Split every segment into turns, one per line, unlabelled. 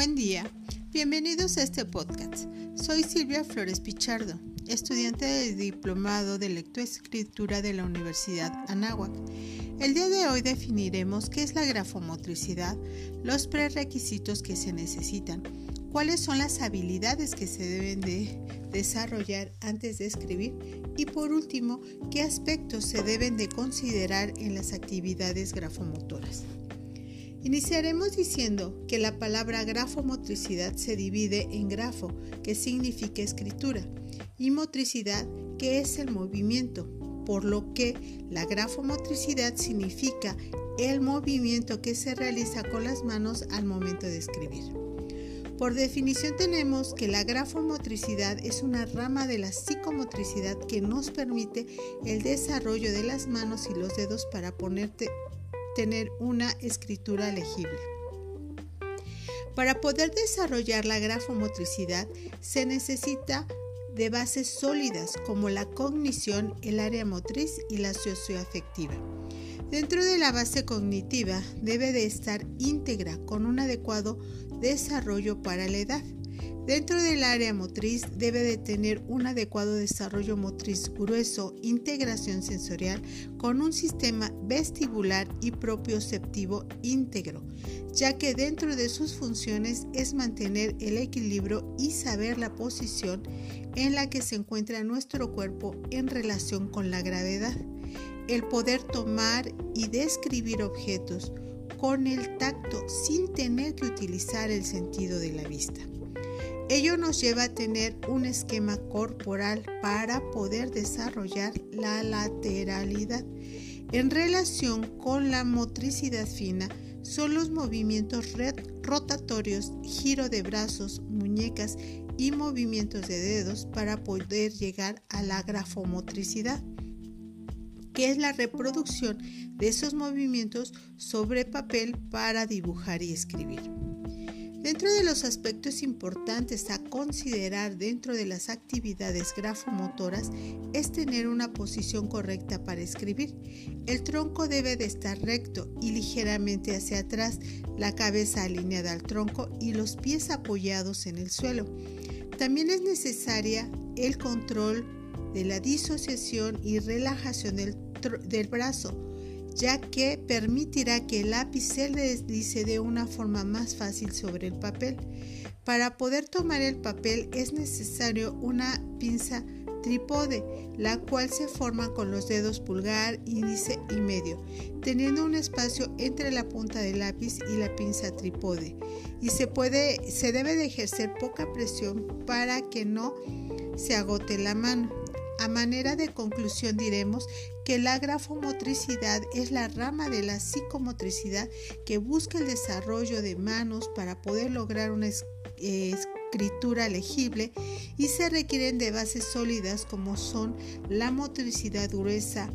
Buen día, bienvenidos a este podcast. Soy Silvia Flores Pichardo, estudiante de diplomado de lectoescritura de la Universidad Anáhuac. El día de hoy definiremos qué es la grafomotricidad, los prerequisitos que se necesitan, cuáles son las habilidades que se deben de desarrollar antes de escribir y por último, qué aspectos se deben de considerar en las actividades grafomotoras. Iniciaremos diciendo que la palabra grafomotricidad se divide en grafo, que significa escritura, y motricidad, que es el movimiento, por lo que la grafomotricidad significa el movimiento que se realiza con las manos al momento de escribir. Por definición tenemos que la grafomotricidad es una rama de la psicomotricidad que nos permite el desarrollo de las manos y los dedos para ponerte, tener una escritura legible. Para poder desarrollar la grafomotricidad se necesita de bases sólidas como la cognición, el área motriz y la socioafectiva. Dentro de la base cognitiva debe de estar íntegra con un adecuado desarrollo para la edad. Dentro del área motriz debe de tener un adecuado desarrollo motriz grueso, integración sensorial con un sistema vestibular y propioceptivo íntegro, ya que dentro de sus funciones es mantener el equilibrio y saber la posición en la que se encuentra nuestro cuerpo en relación con la gravedad, el poder tomar y describir objetos con el tacto sin tener que utilizar el sentido de la vista. Ello nos lleva a tener un esquema corporal para poder desarrollar la lateralidad. En relación con la motricidad fina, son los movimientos rotatorios, giro de brazos, muñecas y movimientos de dedos para poder llegar a la grafomotricidad, que es la reproducción de esos movimientos sobre papel para dibujar y escribir. Dentro de los aspectos importantes a considerar dentro de las actividades grafomotoras es tener una posición correcta para escribir. El tronco debe de estar recto y ligeramente hacia atrás, la cabeza alineada al tronco y los pies apoyados en el suelo. También es necesaria el control de la disociación y relajación del, del brazo ya que permitirá que el lápiz se deslice de una forma más fácil sobre el papel. Para poder tomar el papel es necesario una pinza trípode, la cual se forma con los dedos pulgar, índice y medio, teniendo un espacio entre la punta del lápiz y la pinza trípode. Y se, puede, se debe de ejercer poca presión para que no se agote la mano. A manera de conclusión diremos que la grafomotricidad es la rama de la psicomotricidad que busca el desarrollo de manos para poder lograr una escritura legible y se requieren de bases sólidas como son la motricidad gruesa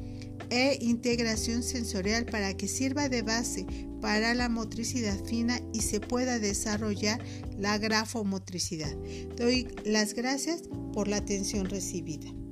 e integración sensorial para que sirva de base para la motricidad fina y se pueda desarrollar la grafomotricidad. Doy las gracias por la atención recibida.